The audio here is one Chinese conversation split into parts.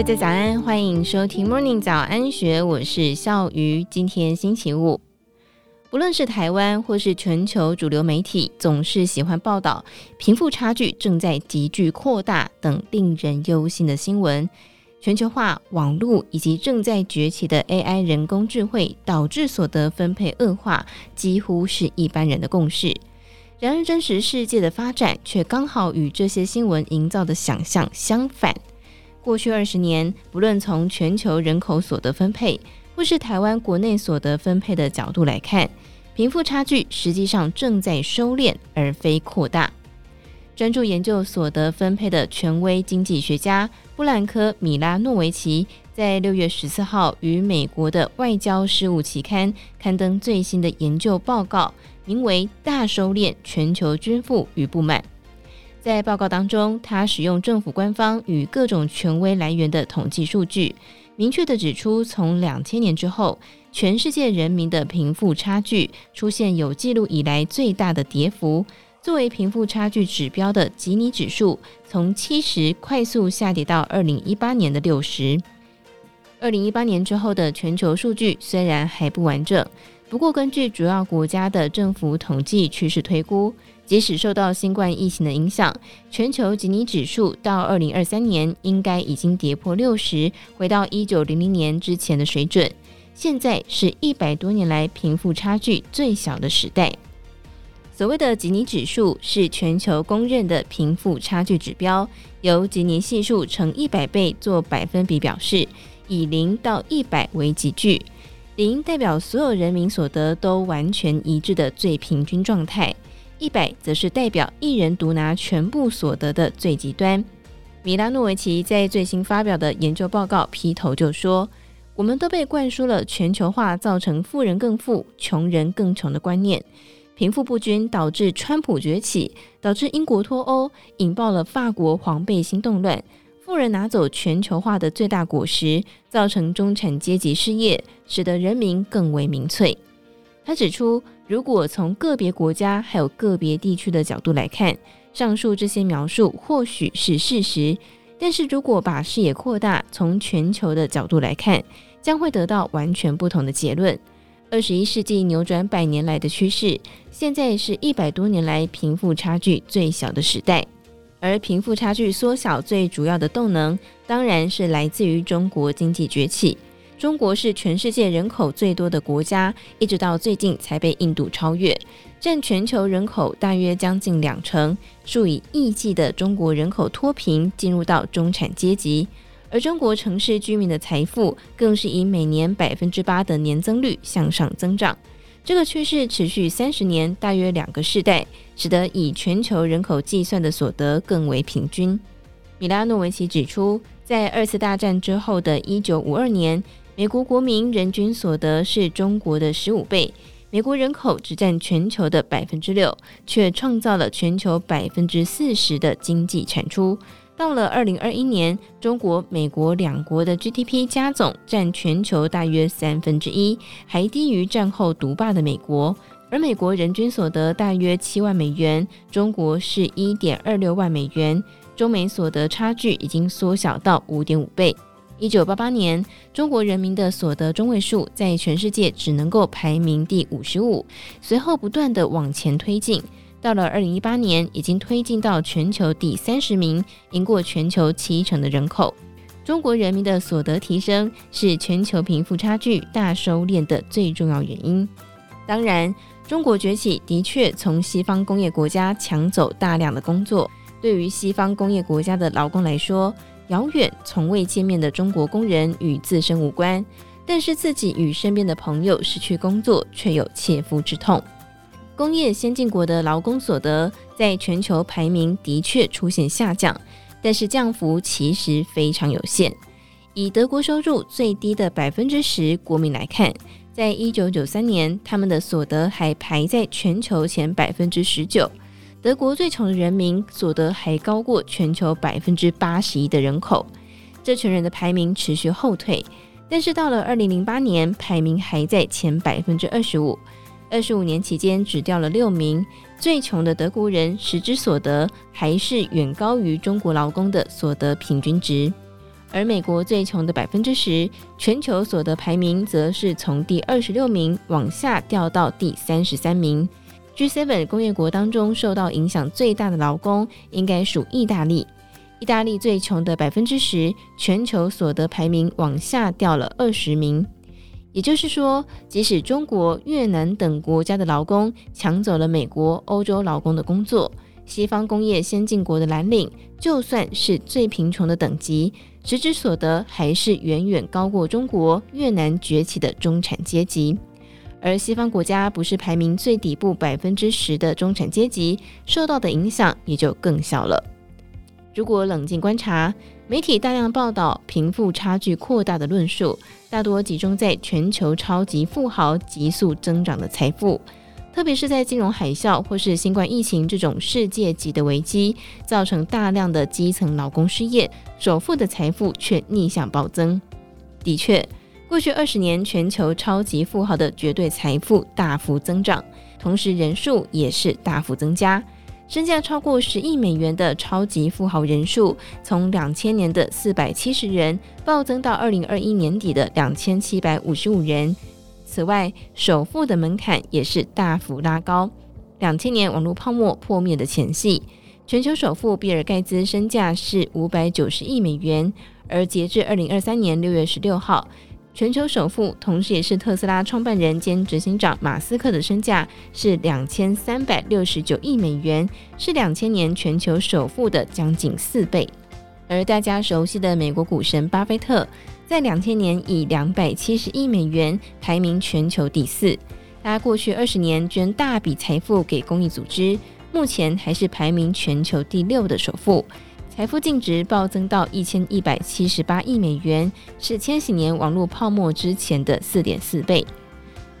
大家早安，欢迎收听 Morning 早安学，我是笑鱼。今天星期五，不论是台湾或是全球主流媒体，总是喜欢报道贫富差距正在急剧扩大等令人忧心的新闻。全球化、网络以及正在崛起的 AI 人工智慧，导致所得分配恶化，几乎是一般人的共识。然而，真实世界的发展却刚好与这些新闻营造的想象相反。过去二十年，不论从全球人口所得分配，或是台湾国内所得分配的角度来看，贫富差距实际上正在收敛，而非扩大。专注研究所得分配的权威经济学家布兰科·米拉诺维奇，在六月十四号与美国的《外交事务》期刊刊登最新的研究报告，名为《大收敛：全球均富与不满》。在报告当中，他使用政府官方与各种权威来源的统计数据，明确地指出，从两千年之后，全世界人民的贫富差距出现有记录以来最大的跌幅。作为贫富差距指标的吉尼指数，从七十快速下跌到二零一八年的六十。二零一八年之后的全球数据虽然还不完整，不过根据主要国家的政府统计趋势推估。即使受到新冠疫情的影响，全球吉尼指数到二零二三年应该已经跌破六十，回到一九零零年之前的水准。现在是一百多年来贫富差距最小的时代。所谓的吉尼指数是全球公认的贫富差距指标，由吉尼系数乘一百倍做百分比表示，以零到一百为级距，零代表所有人民所得都完全一致的最平均状态。一百则是代表一人独拿全部所得的最极端。米拉诺维奇在最新发表的研究报告劈头就说：“我们都被灌输了全球化造成富人更富、穷人更穷的观念，贫富不均导致川普崛起，导致英国脱欧，引爆了法国黄背心动乱。富人拿走全球化的最大果实，造成中产阶级失业，使得人民更为民粹。”他指出，如果从个别国家还有个别地区的角度来看，上述这些描述或许是事实，但是如果把视野扩大，从全球的角度来看，将会得到完全不同的结论。二十一世纪扭转百年来的趋势，现在是一百多年来贫富差距最小的时代，而贫富差距缩小最主要的动能，当然是来自于中国经济崛起。中国是全世界人口最多的国家，一直到最近才被印度超越，占全球人口大约将近两成。数以亿计的中国人口脱贫，进入到中产阶级，而中国城市居民的财富更是以每年百分之八的年增率向上增长。这个趋势持续三十年，大约两个世代，使得以全球人口计算的所得更为平均。米拉诺维奇指出，在二次大战之后的一九五二年。美国国民人均所得是中国的十五倍，美国人口只占全球的百分之六，却创造了全球百分之四十的经济产出。到了二零二一年，中国、美国两国的 GDP 加总占全球大约三分之一，还低于战后独霸的美国。而美国人均所得大约七万美元，中国是一点二六万美元，中美所得差距已经缩小到五点五倍。一九八八年，中国人民的所得中位数在全世界只能够排名第五十五，随后不断地往前推进，到了二零一八年，已经推进到全球第三十名，赢过全球七成的人口。中国人民的所得提升是全球贫富差距大收敛的最重要原因。当然，中国崛起的确从西方工业国家抢走大量的工作，对于西方工业国家的劳工来说。遥远从未见面的中国工人与自身无关，但是自己与身边的朋友失去工作，却有切肤之痛。工业先进国的劳工所得在全球排名的确出现下降，但是降幅其实非常有限。以德国收入最低的百分之十国民来看，在一九九三年，他们的所得还排在全球前百分之十九。德国最穷的人民所得还高过全球百分之八十一的人口，这群人的排名持续后退。但是到了二零零八年，排名还在前百分之二十五，二十五年期间只掉了六名。最穷的德国人实质所得还是远高于中国劳工的所得平均值。而美国最穷的百分之十，全球所得排名则是从第二十六名往下掉到第三十三名。G7 工业国当中受到影响最大的劳工，应该属意大利。意大利最穷的百分之十，全球所得排名往下掉了二十名。也就是说，即使中国、越南等国家的劳工抢走了美国、欧洲劳工的工作，西方工业先进国的蓝领，就算是最贫穷的等级，实质所得还是远远高过中国、越南崛起的中产阶级。而西方国家不是排名最底部百分之十的中产阶级，受到的影响也就更小了。如果冷静观察，媒体大量报道贫富差距扩大的论述，大多集中在全球超级富豪急速增长的财富。特别是在金融海啸或是新冠疫情这种世界级的危机，造成大量的基层劳工失业，首富的财富却逆向暴增。的确，过去二十年全球超级富豪的绝对财富大幅增长，同时人数也是大幅增加。身价超过十亿美元的超级富豪人数，从两千年的四百七十人暴增到二零二一年底的两千七百五十五人。此外，首富的门槛也是大幅拉高。两千年网络泡沫破灭的前夕，全球首富比尔盖茨身价是五百九十亿美元，而截至二零二三年六月十六号，全球首富同时也是特斯拉创办人兼执行长马斯克的身价是两千三百六十九亿美元，是两千年全球首富的将近四倍。而大家熟悉的美国股神巴菲特，在两千年以两百七十亿美元排名全球第四。他过去二十年捐大笔财富给公益组织，目前还是排名全球第六的首富，财富净值暴增到一千一百七十八亿美元，是千禧年网络泡沫之前的四点四倍。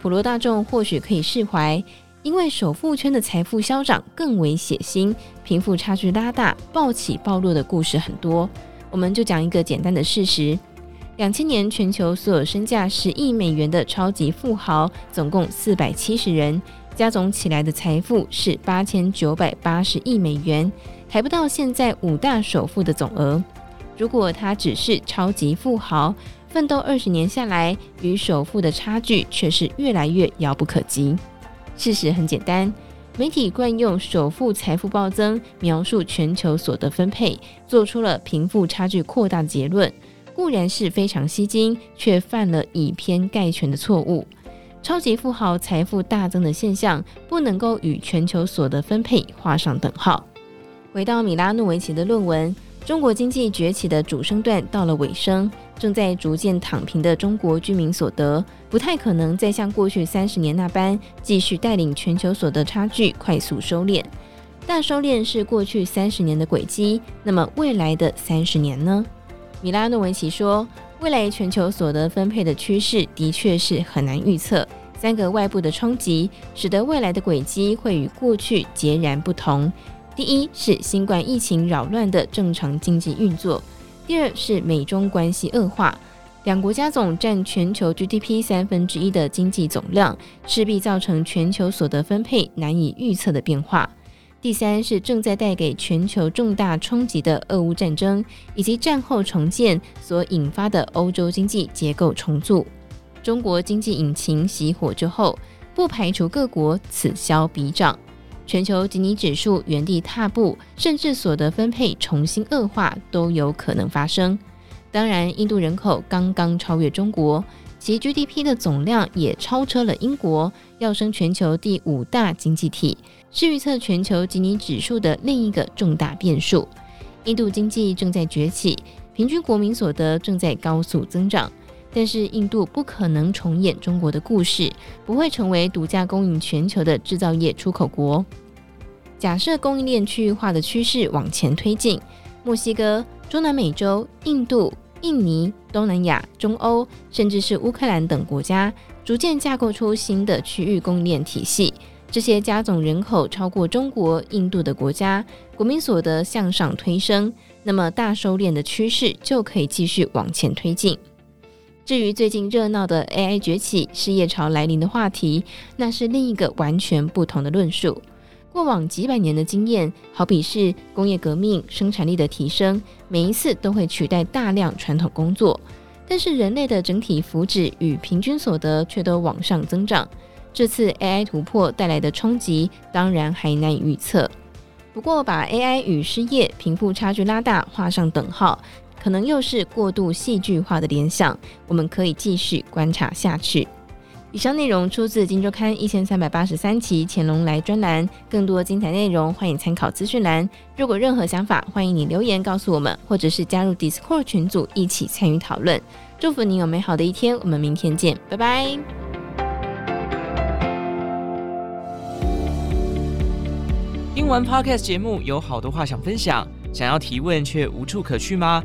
普罗大众或许可以释怀，因为首富圈的财富消长更为血腥，贫富差距拉大、暴起暴落的故事很多。我们就讲一个简单的事实。两千年，全球所有身价十亿美元的超级富豪总共四百七十人，加总起来的财富是八千九百八十亿美元，还不到现在五大首富的总额。如果他只是超级富豪，奋斗二十年下来，与首富的差距却是越来越遥不可及。事实很简单，媒体惯用首富财富暴增描述全球所得分配，做出了贫富差距扩大的结论。固然是非常吸睛，却犯了以偏概全的错误。超级富豪财富大增的现象，不能够与全球所得分配画上等号。回到米拉诺维奇的论文，中国经济崛起的主升段到了尾声，正在逐渐躺平的中国居民所得，不太可能再像过去三十年那般，继续带领全球所得差距快速收敛。大收敛是过去三十年的轨迹，那么未来的三十年呢？米拉诺维奇说：“未来全球所得分配的趋势的确是很难预测。三个外部的冲击使得未来的轨迹会与过去截然不同。第一是新冠疫情扰乱的正常经济运作；第二是美中关系恶化，两国家总占全球 GDP 三分之一的经济总量，势必造成全球所得分配难以预测的变化。”第三是正在带给全球重大冲击的俄乌战争，以及战后重建所引发的欧洲经济结构重组。中国经济引擎熄火之后，不排除各国此消彼长，全球吉尼指数原地踏步，甚至所得分配重新恶化都有可能发生。当然，印度人口刚刚超越中国，其 GDP 的总量也超车了英国，要升全球第五大经济体。是预测全球吉尼指数的另一个重大变数。印度经济正在崛起，平均国民所得正在高速增长，但是印度不可能重演中国的故事，不会成为独家供应全球的制造业出口国。假设供应链区域化的趋势往前推进，墨西哥、中南美洲、印度、印尼、东南亚、中欧，甚至是乌克兰等国家，逐渐架构出新的区域供应链体系。这些加总人口超过中国、印度的国家，国民所得向上推升，那么大收敛的趋势就可以继续往前推进。至于最近热闹的 AI 崛起、失业潮来临的话题，那是另一个完全不同的论述。过往几百年的经验，好比是工业革命、生产力的提升，每一次都会取代大量传统工作。但是人类的整体福祉与平均所得却都往上增长。这次 AI 突破带来的冲击，当然还难以预测。不过，把 AI 与失业、贫富差距拉大画上等号，可能又是过度戏剧化的联想。我们可以继续观察下去。以上内容出自《金周刊》一千三百八十三期乾隆来专栏，更多精彩内容欢迎参考资讯栏。如果任何想法，欢迎你留言告诉我们，或者是加入 Discord 群组一起参与讨论。祝福你有美好的一天，我们明天见，拜拜。听完 Podcast 节目，有好多话想分享，想要提问却无处可去吗？